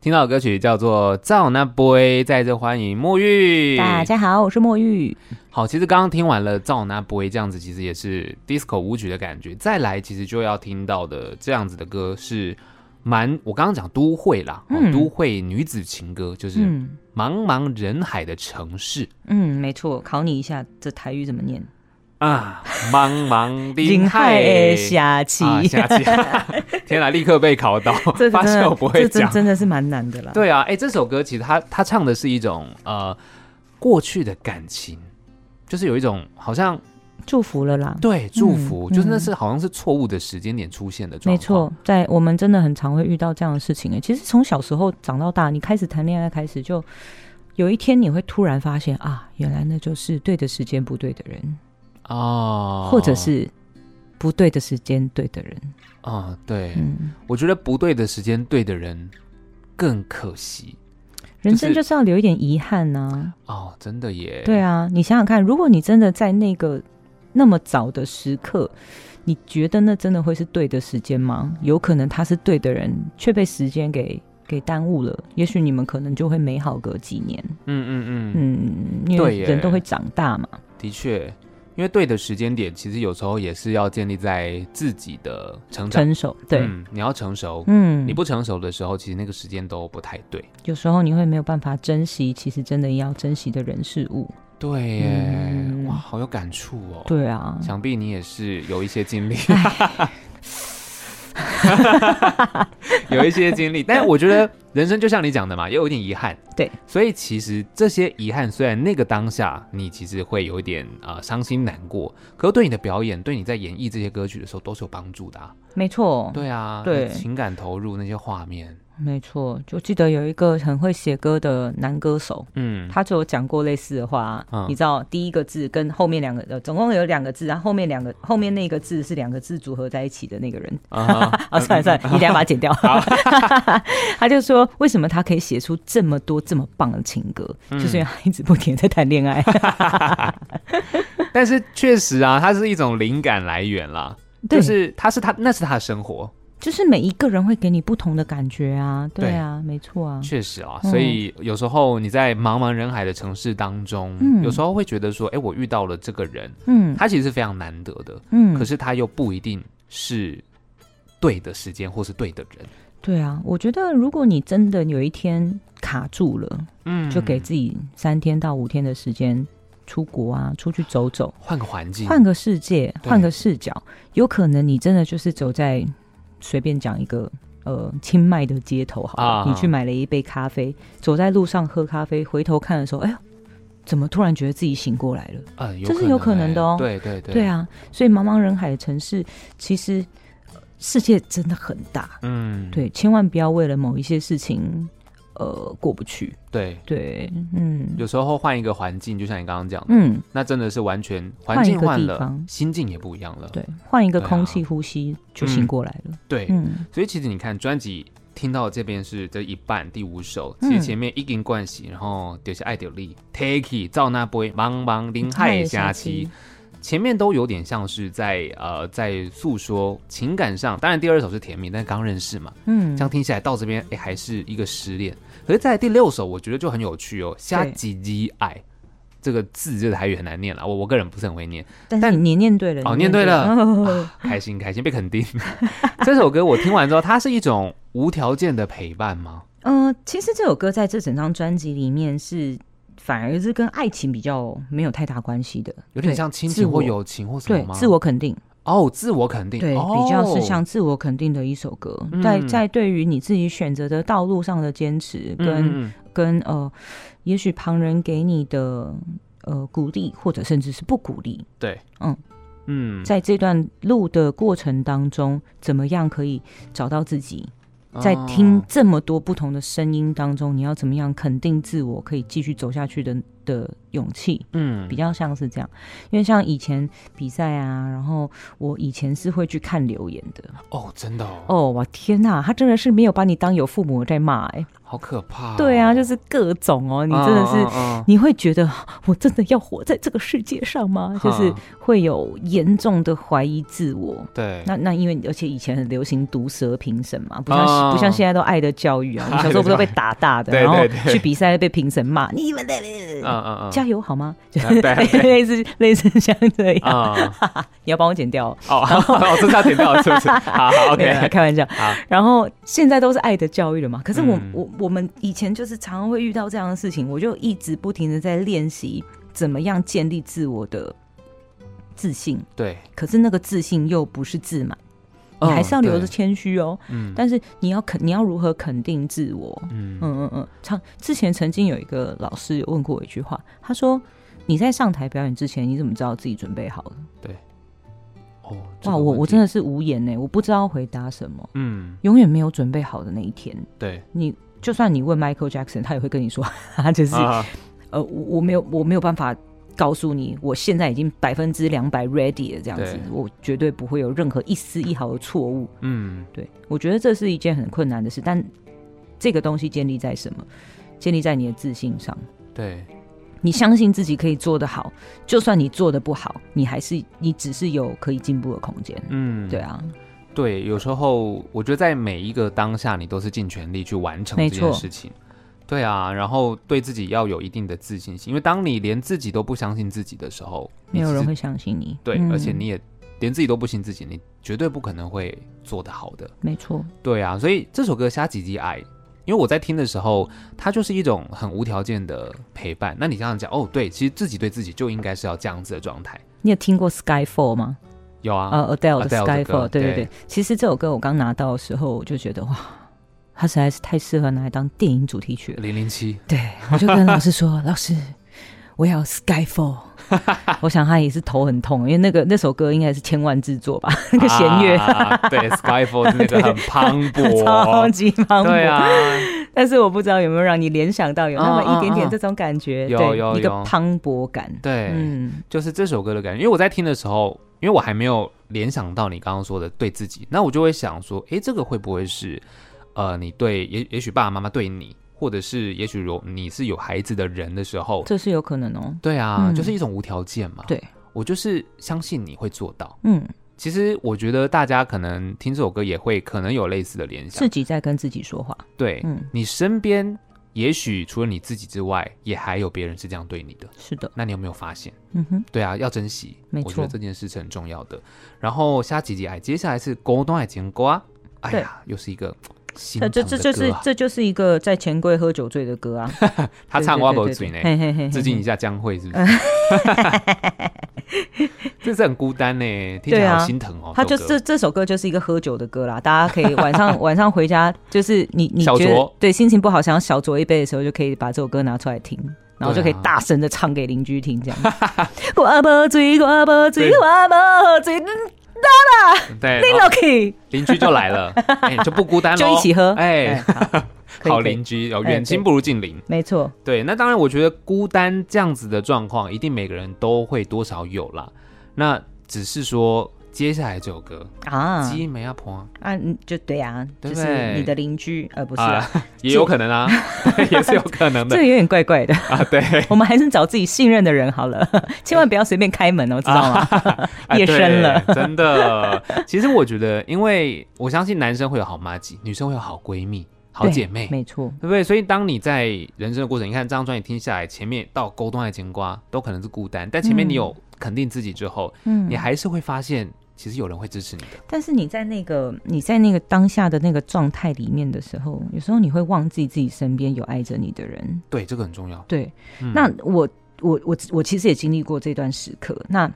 听到的歌曲叫做《赵那波》，再次欢迎墨玉。大家好，我是墨玉。好，其实刚刚听完了《赵那波》这样子，其实也是 disco 舞曲的感觉。再来，其实就要听到的这样子的歌是蛮……我刚刚讲都会啦，嗯、都会女子情歌，就是茫茫人海的城市。嗯，没错。考你一下，这台语怎么念？啊，茫茫人海下起，下起，天哪！立刻被考到，发现我不会讲，真的是蛮难的啦。对啊，哎，这首歌其实他他唱的是一种呃过去的感情，就是有一种好像祝福了啦。对，祝福，就是那是好像是错误的时间点出现的状况。没错，在我们真的很常会遇到这样的事情。哎，其实从小时候长到大，你开始谈恋爱开始，就有一天你会突然发现啊，原来那就是对的时间，不对的人。哦，或者是不对的时间，对的人。哦，对，嗯，我觉得不对的时间，对的人更可惜。人生就是要留一点遗憾呢。哦，真的耶。对啊，你想想看，如果你真的在那个那么早的时刻，你觉得那真的会是对的时间吗？有可能他是对的人，却被时间给给耽误了。也许你们可能就会美好个几年。嗯嗯嗯嗯，因为人都会长大嘛。的确。因为对的时间点，其实有时候也是要建立在自己的成长、成熟。对、嗯，你要成熟。嗯，你不成熟的时候，其实那个时间都不太对。有时候你会没有办法珍惜，其实真的要珍惜的人事物。对耶，嗯、哇，好有感触哦。对啊，想必你也是有一些经历。有一些经历，但是我觉得人生就像你讲的嘛，也有一点遗憾。对，所以其实这些遗憾，虽然那个当下你其实会有一点啊呃、伤心难过，可是对你的表演，对你在演绎这些歌曲的时候都是有帮助的啊。没错，对啊，对，情感投入那些画面。没错，就记得有一个很会写歌的男歌手，嗯，他就有讲过类似的话。嗯、你知道，第一个字跟后面两个呃，总共有两个字，然后后面两个后面那个字是两个字组合在一起的那个人。啊，啊，算了算了，你等下把它剪掉。好 他就说，为什么他可以写出这么多这么棒的情歌，嗯、就是因为他一直不停在谈恋爱。但是确实啊，它是一种灵感来源啦，就是他是他那是他的生活。就是每一个人会给你不同的感觉啊，对啊，对没错啊，确实啊，所以有时候你在茫茫人海的城市当中，嗯，有时候会觉得说，哎，我遇到了这个人，嗯，他其实是非常难得的，嗯，可是他又不一定是对的时间或是对的人，对啊，我觉得如果你真的有一天卡住了，嗯，就给自己三天到五天的时间出国啊，出去走走，换个环境，换个世界，换个视角，有可能你真的就是走在。随便讲一个，呃，清迈的街头好，好，uh. 你去买了一杯咖啡，走在路上喝咖啡，回头看的时候，哎呀，怎么突然觉得自己醒过来了？啊、uh, 这是有可能的哦。对对对，对啊，所以茫茫人海的城市，其实世界真的很大，嗯，对，千万不要为了某一些事情，呃，过不去。对对，嗯，有时候换一个环境，就像你刚刚讲的，嗯，那真的是完全环境换了，心境也不一样了。对，换一个空气呼吸就醒过来了。对，嗯，所以其实你看专辑听到这边是这一半第五首，其嗯实前面一根关系，然后就是爱丢力，Take it，照那杯，茫茫林海下期。前面都有点像是在呃在诉说情感上，当然第二首是甜蜜，但是刚认识嘛，嗯，这样听起来到这边哎还是一个失恋。可是，在第六首我觉得就很有趣哦，下几级爱这个字这个台语很难念了，我我个人不是很会念，但你念对了哦，念对了，开心开心被肯定。这首歌我听完之后，它是一种无条件的陪伴吗？呃，其实这首歌在这整张专辑里面是。反而是跟爱情比较没有太大关系的，有点像亲情或友情或什么吗？对，自我肯定。哦，自我肯定，对，哦、比较是像自我肯定的一首歌，嗯、在在对于你自己选择的道路上的坚持，跟、嗯、跟呃，也许旁人给你的呃鼓励，或者甚至是不鼓励，对，嗯。嗯，在这段路的过程当中，怎么样可以找到自己？在听这么多不同的声音当中，你要怎么样肯定自我，可以继续走下去的的勇气？嗯，比较像是这样。因为像以前比赛啊，然后我以前是会去看留言的。哦，真的哦。哦，哇，天哪，他真的是没有把你当有父母在骂，哎，好可怕。对啊，就是各种哦，你真的是，你会觉得我真的要活在这个世界上吗？就是会有严重的怀疑自我。对，那那因为而且以前很流行毒舌评审嘛，不像。不像现在都爱的教育啊，我 们小时候不都被打大的，然后去比赛被评审骂你们的，嗯嗯嗯，加油好吗？类似类似像这样，你要帮我剪掉哦，哦，这是要剪掉是不是？好好，OK，开玩笑。然后现在都是爱的教育了嘛，可是我我我们以前就是常常会遇到这样的事情，我就一直不停的在练习怎么样建立自我的自信。对，可是那个自信又不是自满。你还是要留着谦虚哦，嗯，但是你要肯，你要如何肯定自我？嗯嗯嗯嗯。唱之前曾经有一个老师有问过我一句话，他说：“你在上台表演之前，你怎么知道自己准备好了？”对。哦，哇，我我真的是无言呢，我不知道回答什么。嗯，永远没有准备好的那一天。对，你就算你问 Michael Jackson，他也会跟你说，他 就是呃，我我没有我没有办法。告诉你，我现在已经百分之两百 ready 了，这样子，我绝对不会有任何一丝一毫的错误。嗯，对，我觉得这是一件很困难的事，但这个东西建立在什么？建立在你的自信上。对，你相信自己可以做得好，就算你做得不好，你还是你只是有可以进步的空间。嗯，对啊，对，有时候我觉得在每一个当下，你都是尽全力去完成这件事情。对啊，然后对自己要有一定的自信心，因为当你连自己都不相信自己的时候，没有人会相信你。对，嗯、而且你也连自己都不信自己，你绝对不可能会做得好的。没错。对啊，所以这首歌《瞎鸡鸡爱》，因为我在听的时候，它就是一种很无条件的陪伴。那你这样讲，哦，对，其实自己对自己就应该是要这样子的状态。你有听过《Skyfall》吗？有啊，呃、uh,，Adele 的《Skyfall》，对对对。对其实这首歌我刚拿到的时候，我就觉得哇。它实在是太适合拿来当电影主题曲了。零零七，对，我就跟老师说：“老师，我要 Skyfall。”我想他也是头很痛，因为那个那首歌应该是千万制作吧，那个弦乐。啊、对，Skyfall 是那个很 磅礴，超级磅礴。对啊，但是我不知道有没有让你联想到有那么一点点这种感觉，有有有一个磅礴感。对，嗯，就是这首歌的感觉。因为我在听的时候，因为我还没有联想到你刚刚说的对自己，那我就会想说，哎，这个会不会是？呃，你对也也许爸爸妈妈对你，或者是也许如你是有孩子的人的时候，这是有可能哦。对啊，嗯、就是一种无条件嘛。对，我就是相信你会做到。嗯，其实我觉得大家可能听这首歌也会可能有类似的联想，自己在跟自己说话。对，嗯，你身边也许除了你自己之外，也还有别人是这样对你的。是的，那你有没有发现？嗯哼，对啊，要珍惜。没错，我觉得这件事是很重要的。然后下几集哎，接下来是高端爱情歌啊，哎呀，又是一个。这这这就是这就是一个在钱柜喝酒醉的歌啊！他唱我不醉呢，致敬一下江蕙是不是？这是很孤单呢，听起来好心疼哦。他就这这首歌就是一个喝酒的歌啦，大家可以晚上 晚上回家，就是你你觉得对心情不好想要小酌一杯的时候，就可以把这首歌拿出来听，然后就可以大声的唱给邻居听，这样。我不醉，我不醉，我不醉。到了，对，林 Loki 邻居就来了，哎，就不孤单了，就一起喝，哎，好好邻居哦，远亲不如近邻，没错。对，那当然，我觉得孤单这样子的状况，一定每个人都会多少有啦。那只是说。接下来这首歌啊，鸡没阿婆啊，就对啊，就是你的邻居，而不是也有可能啊，也是有可能的，这个有点怪怪的啊。对，我们还是找自己信任的人好了，千万不要随便开门哦，知道吗？夜深了，真的。其实我觉得，因为我相信男生会有好妈吉，女生会有好闺蜜、好姐妹，没错，对不对？所以当你在人生的过程，你看这张专辑听下来，前面到沟通爱情瓜都可能是孤单，但前面你有肯定自己之后，嗯，你还是会发现。其实有人会支持你的，但是你在那个你在那个当下的那个状态里面的时候，有时候你会忘记自己身边有爱着你的人。对，这个很重要。对，嗯、那我我我我其实也经历过这段时刻。那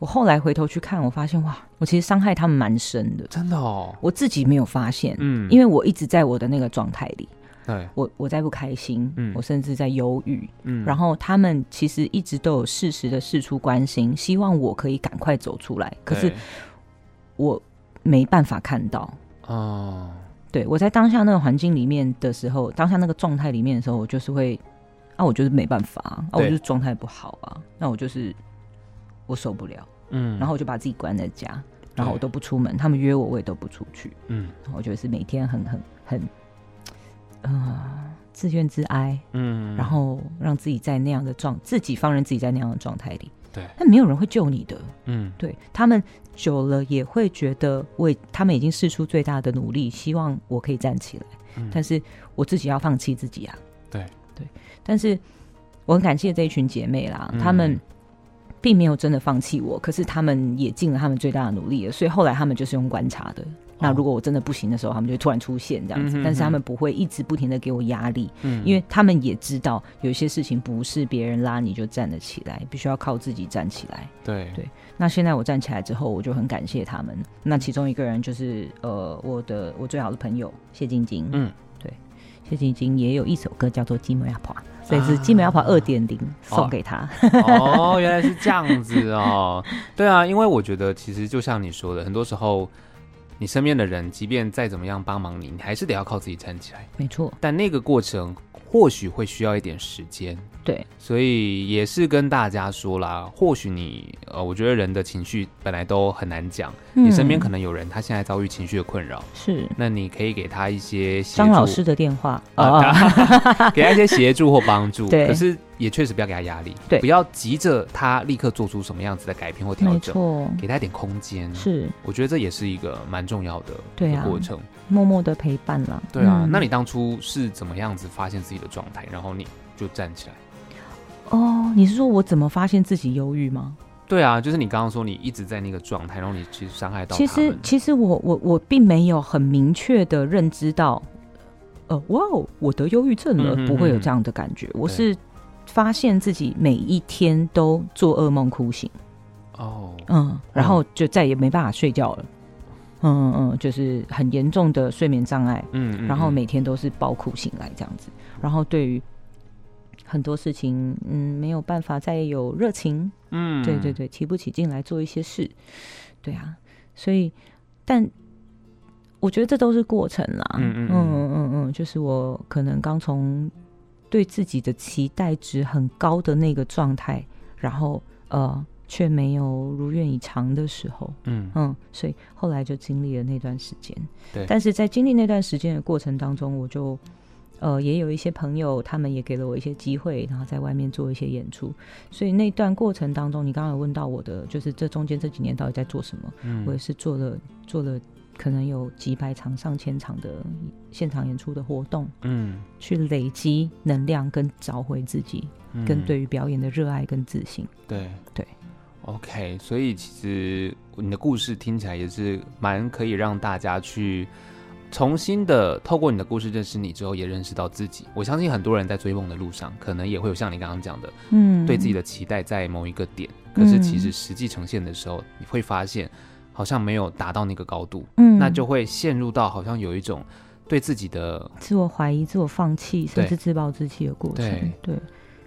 我后来回头去看，我发现哇，我其实伤害他们蛮深的，真的哦。我自己没有发现，嗯，因为我一直在我的那个状态里，对，我我在不开心，嗯，我甚至在忧郁，嗯，然后他们其实一直都有适时的释出关心，希望我可以赶快走出来，可是。我没办法看到哦，对，我在当下那个环境里面的时候，当下那个状态里面的时候，我就是会啊，我就是没办法啊，我就是状态不好啊，那我就是我受不了，嗯，然后我就把自己关在家，然后我都不出门，他们约我我也都不出去，嗯，然后我就是每天很很很，呃，自怨自哀，嗯，然后让自己在那样的状，自己放任自己在那样的状态里。对，但没有人会救你的。嗯，对，他们久了也会觉得，我他们已经试出最大的努力，希望我可以站起来。嗯，但是我自己要放弃自己啊。对。对，但是我很感谢这一群姐妹啦，她们并没有真的放弃我，可是他们也尽了他们最大的努力了，所以后来他们就是用观察的。那如果我真的不行的时候，他们就突然出现这样子，但是他们不会一直不停的给我压力，嗯，因为他们也知道有些事情不是别人拉你就站得起来，必须要靠自己站起来。对。对，那现在我站起来之后，我就很感谢他们。那其中一个人就是呃，我的我最好的朋友谢晶晶，嗯，对，谢晶晶也有一首歌叫做《寂寞阿婆》，所以是《金门要跑》二点零送给他。哦，原来是这样子哦。对啊，因为我觉得其实就像你说的，很多时候。你身边的人，即便再怎么样帮忙你，你还是得要靠自己站起来。没错，但那个过程或许会需要一点时间。对，所以也是跟大家说啦，或许你呃，我觉得人的情绪本来都很难讲。嗯、你身边可能有人他现在遭遇情绪的困扰，是，那你可以给他一些张老师的电话啊，给他一些协助或帮助。对，可是也确实不要给他压力，对，不要急着他立刻做出什么样子的改变或调整，没错，给他一点空间。是，我觉得这也是一个蛮重要的对啊过程，默默的陪伴了。对啊，嗯、那你当初是怎么样子发现自己的状态，然后你就站起来？哦，你是说我怎么发现自己忧郁吗？对啊，就是你刚刚说你一直在那个状态，然后你其实伤害到。其实，其实我我我并没有很明确的认知到，呃，哇哦，我得忧郁症了，嗯、哼哼不会有这样的感觉。我是发现自己每一天都做噩梦哭醒，哦，嗯，然后就再也没办法睡觉了，嗯嗯，就是很严重的睡眠障碍，嗯，嗯，然后每天都是爆哭醒来这样子，然后对于。很多事情，嗯，没有办法再有热情，嗯，对对对，提不起劲来做一些事，对啊，所以，但我觉得这都是过程啦，嗯嗯嗯。嗯嗯，就是我可能刚从对自己的期待值很高的那个状态，然后呃，却没有如愿以偿的时候，嗯。嗯，所以后来就经历了那段时间，对，但是在经历那段时间的过程当中，我就。呃，也有一些朋友，他们也给了我一些机会，然后在外面做一些演出。所以那段过程当中，你刚刚有问到我的，就是这中间这几年到底在做什么？嗯，我也是做了做了，可能有几百场、上千场的现场演出的活动，嗯，去累积能量跟找回自己，嗯，跟对于表演的热爱跟自信。对对，OK。所以其实你的故事听起来也是蛮可以让大家去。重新的透过你的故事认识你之后，也认识到自己。我相信很多人在追梦的路上，可能也会有像你刚刚讲的，嗯，对自己的期待在某一个点，可是其实实际呈现的时候，你会发现好像没有达到那个高度，嗯，那就会陷入到好像有一种对自己的自我怀疑、自我放弃，甚至自暴自弃的过程。对，对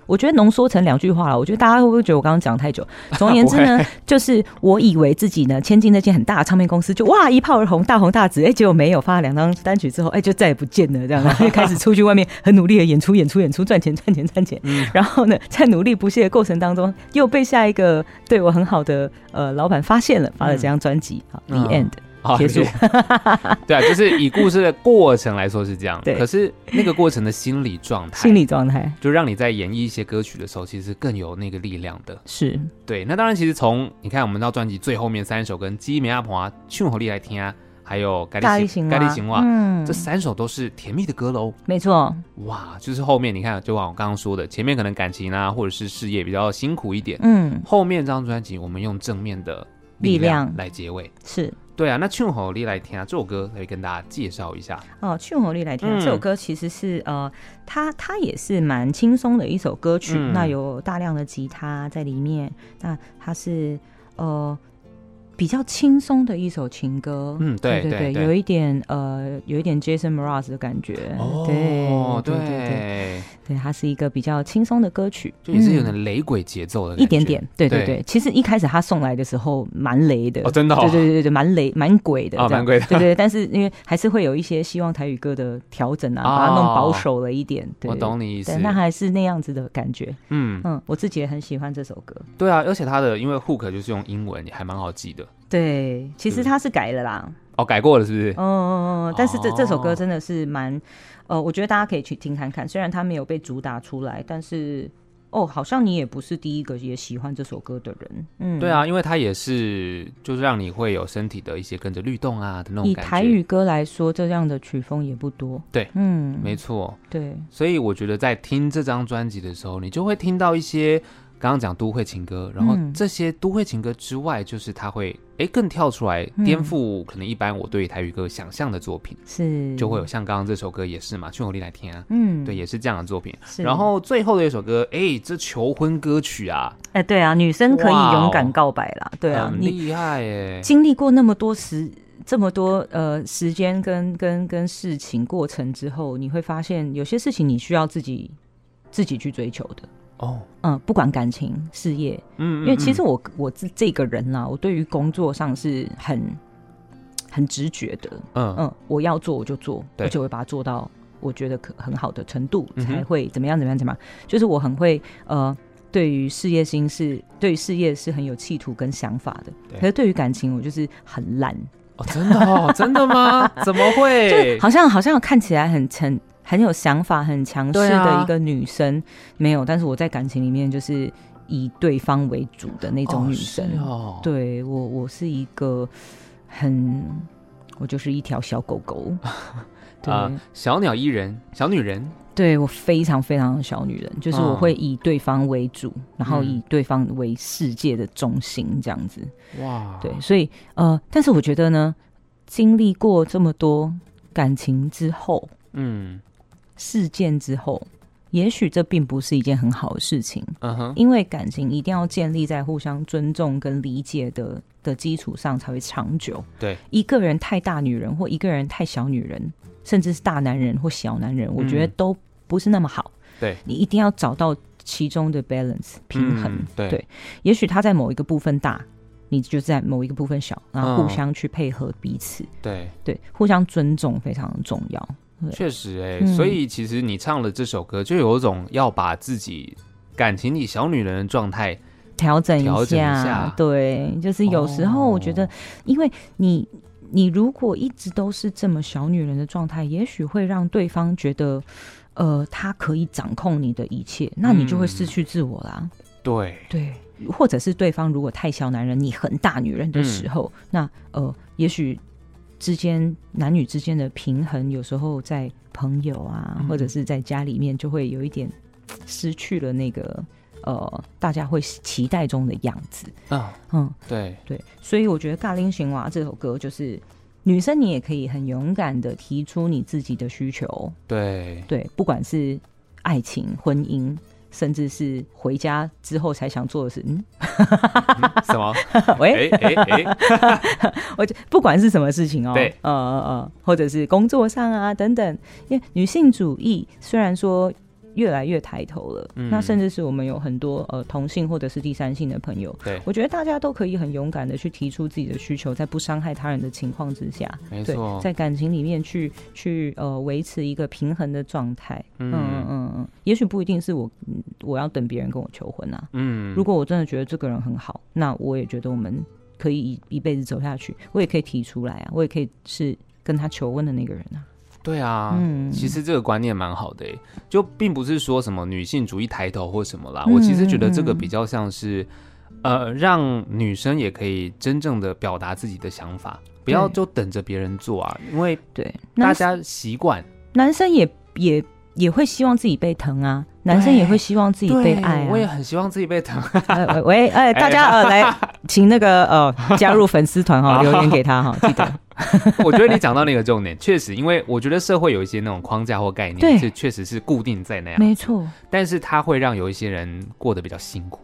我觉得浓缩成两句话了。我觉得大家会不会觉得我刚刚讲太久？总而言之呢，就是我以为自己呢签进那间很大的唱片公司，就哇一炮而红，大红大紫。哎，结果没有，发了两张单曲之后，哎，就再也不见了。这样，就开始出去外面很努力的演出，演出，演出，赚钱，赚钱，赚钱。嗯、然后呢，在努力不懈的过程当中，又被下一个对我很好的呃老板发现了，发了这张专辑。好、嗯、，The End。结束，对啊，就是以故事的过程来说是这样，对。可是那个过程的心理状态，心理状态，就让你在演绎一些歌曲的时候，其实更有那个力量的。是，对。那当然，其实从你看，我们到专辑最后面三首，跟《鸡梅阿婆》啊，《去火力》来听啊，还有《咖喱行咖喱行哇》，嗯，这三首都是甜蜜的歌喽。没错。哇，就是后面你看，就像我刚刚说的，前面可能感情啊，或者是事业比较辛苦一点，嗯，后面这张专辑我们用正面的力量来结尾，是。对啊，那《唱予你来听啊》这首歌可以跟大家介绍一下哦。《唱予你来听》这首歌其实是、嗯、呃，它它也是蛮轻松的一首歌曲，嗯、那有大量的吉他在里面，那它是呃。比较轻松的一首情歌，嗯，对对对，有一点呃，有一点 Jason Mraz 的感觉，哦，对对对对，它是一个比较轻松的歌曲，就也是有点雷鬼节奏的，一点点，对对对。其实一开始他送来的时候蛮雷的，哦，真的，对对对对，蛮雷蛮鬼的，蛮鬼的，对对。但是因为还是会有一些希望台语歌的调整啊，把它弄保守了一点，对，我懂你意思，那还是那样子的感觉，嗯。嗯，我自己也很喜欢这首歌，对啊，而且它的因为 hook 就是用英文，也还蛮好记的。对，其实他是改了啦。哦，改过了是不是？嗯嗯嗯。但是这这首歌真的是蛮，呃，我觉得大家可以去听看看。虽然他没有被主打出来，但是哦，好像你也不是第一个也喜欢这首歌的人。嗯，对啊，因为他也是，就是让你会有身体的一些跟着律动啊的那种感觉。以台语歌来说，这样的曲风也不多。对，嗯，没错。对，所以我觉得在听这张专辑的时候，你就会听到一些。刚刚讲都会情歌，然后这些都会情歌之外，就是他会哎、嗯、更跳出来，颠覆可能一般我对台语歌想象的作品，是。就会有像刚刚这首歌也是嘛，去火力来听啊，嗯，对，也是这样的作品。然后最后的一首歌，哎，这求婚歌曲啊，哎，对啊，女生可以勇敢告白啦，对啊，很厉害哎，经历过那么多时这么多呃时间跟跟跟事情过程之后，你会发现有些事情你需要自己自己去追求的。哦，oh. 嗯，不管感情、事业，嗯，嗯，嗯，因为其实我我这这个人啦，我对于工作上是很很直觉的，嗯嗯，我要做我就做，而且我会把它做到我觉得可很好的程度，才会怎么样怎么样怎么样，就是我很会呃，对于事业心是对于事业是很有企图跟想法的，可是对于感情我就是很烂，哦，真的哦，真的吗？怎么会？就好像好像看起来很沉。很有想法、很强势的一个女生，啊、没有。但是我在感情里面就是以对方为主的那种女生。哦哦、对我，我是一个很，我就是一条小狗狗。对、呃，小鸟依人，小女人。对我非常非常的小女人，就是我会以对方为主，嗯、然后以对方为世界的中心，这样子。哇，对，所以呃，但是我觉得呢，经历过这么多感情之后，嗯。事件之后，也许这并不是一件很好的事情。嗯哼，因为感情一定要建立在互相尊重跟理解的的基础上才会长久。对，一个人太大女人或一个人太小女人，甚至是大男人或小男人，嗯、我觉得都不是那么好。对，你一定要找到其中的 balance 平衡。嗯、对，对，也许他在某一个部分大，你就在某一个部分小，然后互相去配合彼此。嗯、对，对，互相尊重非常重要。确实哎、欸，嗯、所以其实你唱了这首歌，就有一种要把自己感情里小女人的状态调整一下。一下对，就是有时候我觉得，因为你你如果一直都是这么小女人的状态，也许会让对方觉得，呃，他可以掌控你的一切，那你就会失去自我啦。对、嗯、对，或者是对方如果太小男人，你很大女人的时候，嗯、那呃，也许。之间男女之间的平衡，有时候在朋友啊，嗯、或者是在家里面，就会有一点失去了那个呃，大家会期待中的样子啊。嗯，对对，所以我觉得《尬拎醒娃》这首歌，就是女生你也可以很勇敢的提出你自己的需求。对对，不管是爱情、婚姻。甚至是回家之后才想做的事，嗯，嗯？什么？喂，哎哎哎，我不管是什么事情哦，对，呃呃呃，或者是工作上啊等等，因为女性主义虽然说越来越抬头了。嗯、那甚至是我们有很多呃同性或者是第三性的朋友，对，我觉得大家都可以很勇敢的去提出自己的需求，在不伤害他人的情况之下，没错，在感情里面去去呃维持一个平衡的状态。嗯嗯嗯嗯，也许不一定是我我要等别人跟我求婚啊。嗯，如果我真的觉得这个人很好，那我也觉得我们可以一一辈子走下去，我也可以提出来啊，我也可以是跟他求婚的那个人啊。对啊，嗯，其实这个观念蛮好的，就并不是说什么女性主义抬头或什么啦。嗯、我其实觉得这个比较像是，嗯、呃，让女生也可以真正的表达自己的想法，不要就等着别人做啊。因为对大家习惯，男生也也也会希望自己被疼啊，男生也会希望自己被爱啊。我也很希望自己被疼。呃、喂，哎，大家呃来，请那个呃加入粉丝团哈，留言给他哈，记得。我觉得你讲到那个重点，确实，因为我觉得社会有一些那种框架或概念，是确实是固定在那样，没错。但是它会让有一些人过得比较辛苦。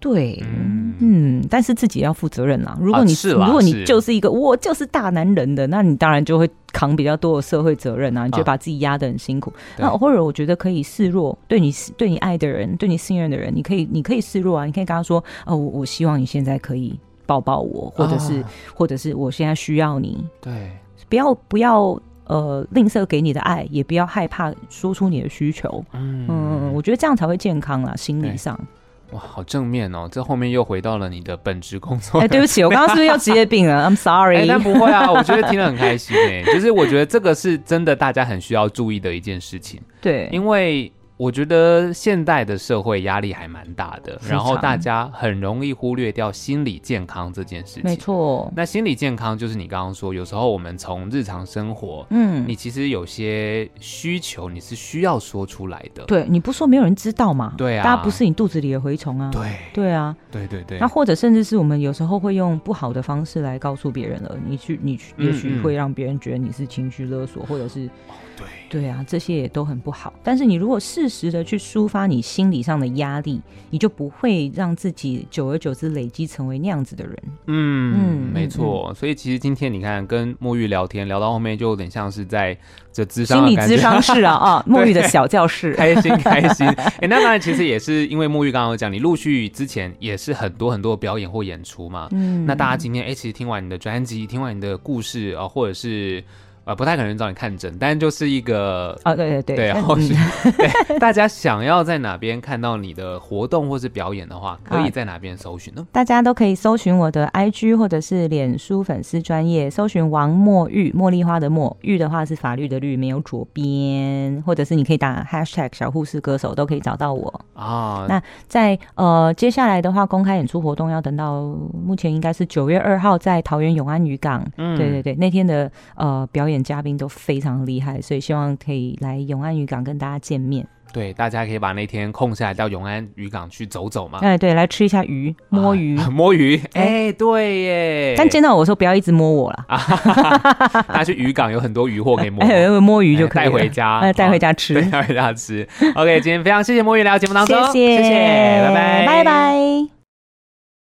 对，嗯，嗯，但是自己要负责任啦。如果你是，如果你就是一个我就是大男人的，那你当然就会扛比较多的社会责任啊，你就把自己压得很辛苦。那或者我觉得可以示弱，对你对你爱的人，对你信任的人，你可以你可以示弱啊，你可以跟他说，哦，我我希望你现在可以。抱抱我，或者是，啊、或者是我现在需要你。对，不要不要呃吝啬给你的爱，也不要害怕说出你的需求。嗯嗯，我觉得这样才会健康啦，心理上。哇，好正面哦！这后面又回到了你的本职工作。哎，对不起，我刚刚是不是又职业病了？I'm sorry。哎，但不会啊，我觉得听得很开心哎，就是我觉得这个是真的，大家很需要注意的一件事情。对，因为。我觉得现代的社会压力还蛮大的，然后大家很容易忽略掉心理健康这件事情。没错，那心理健康就是你刚刚说，有时候我们从日常生活，嗯，你其实有些需求你是需要说出来的。对，你不说没有人知道嘛。对啊，大家不是你肚子里的蛔虫啊。对，对啊，对对对。那或者甚至是我们有时候会用不好的方式来告诉别人了，你去你去，也许会让别人觉得你是情绪勒索，或者是。对对啊，这些也都很不好。但是你如果适时的去抒发你心理上的压力，你就不会让自己久而久之累积成为那样子的人。嗯嗯，没错。所以其实今天你看跟沐玉聊天，聊到后面就有点像是在这智商心理智商室啊啊，沐玉的小教室，开心开心。哎、欸，那当然其实也是因为沐玉刚刚有讲，你陆续之前也是很多很多表演或演出嘛。嗯，那大家今天哎、欸，其实听完你的专辑，听完你的故事啊，或者是。呃，不太可能找你看诊，但就是一个啊、哦，对对对，对，然后是大家想要在哪边看到你的活动或是表演的话，可以在哪边搜寻呢？大家都可以搜寻我的 IG 或者是脸书粉丝专业，搜寻王墨玉，茉莉花的墨，玉的话是法律的律，没有左边，或者是你可以打 Hashtag 小护士歌手，都可以找到我啊。那在呃接下来的话，公开演出活动要等到目前应该是九月二号在桃园永安渔港，嗯，对对对，那天的呃表演。演嘉宾都非常厉害，所以希望可以来永安渔港跟大家见面。对，大家可以把那天空下来到永安渔港去走走嘛。哎，对，来吃一下鱼，摸鱼，啊、摸鱼。哎、欸，对耶。但见到我说不要一直摸我了。他去渔港有很多鱼货可以摸，哎、摸鱼就可以带回家，带回家吃，带回家吃。OK，今天非常谢谢摸鱼来到节目当中，谢谢，谢谢，拜拜，拜拜。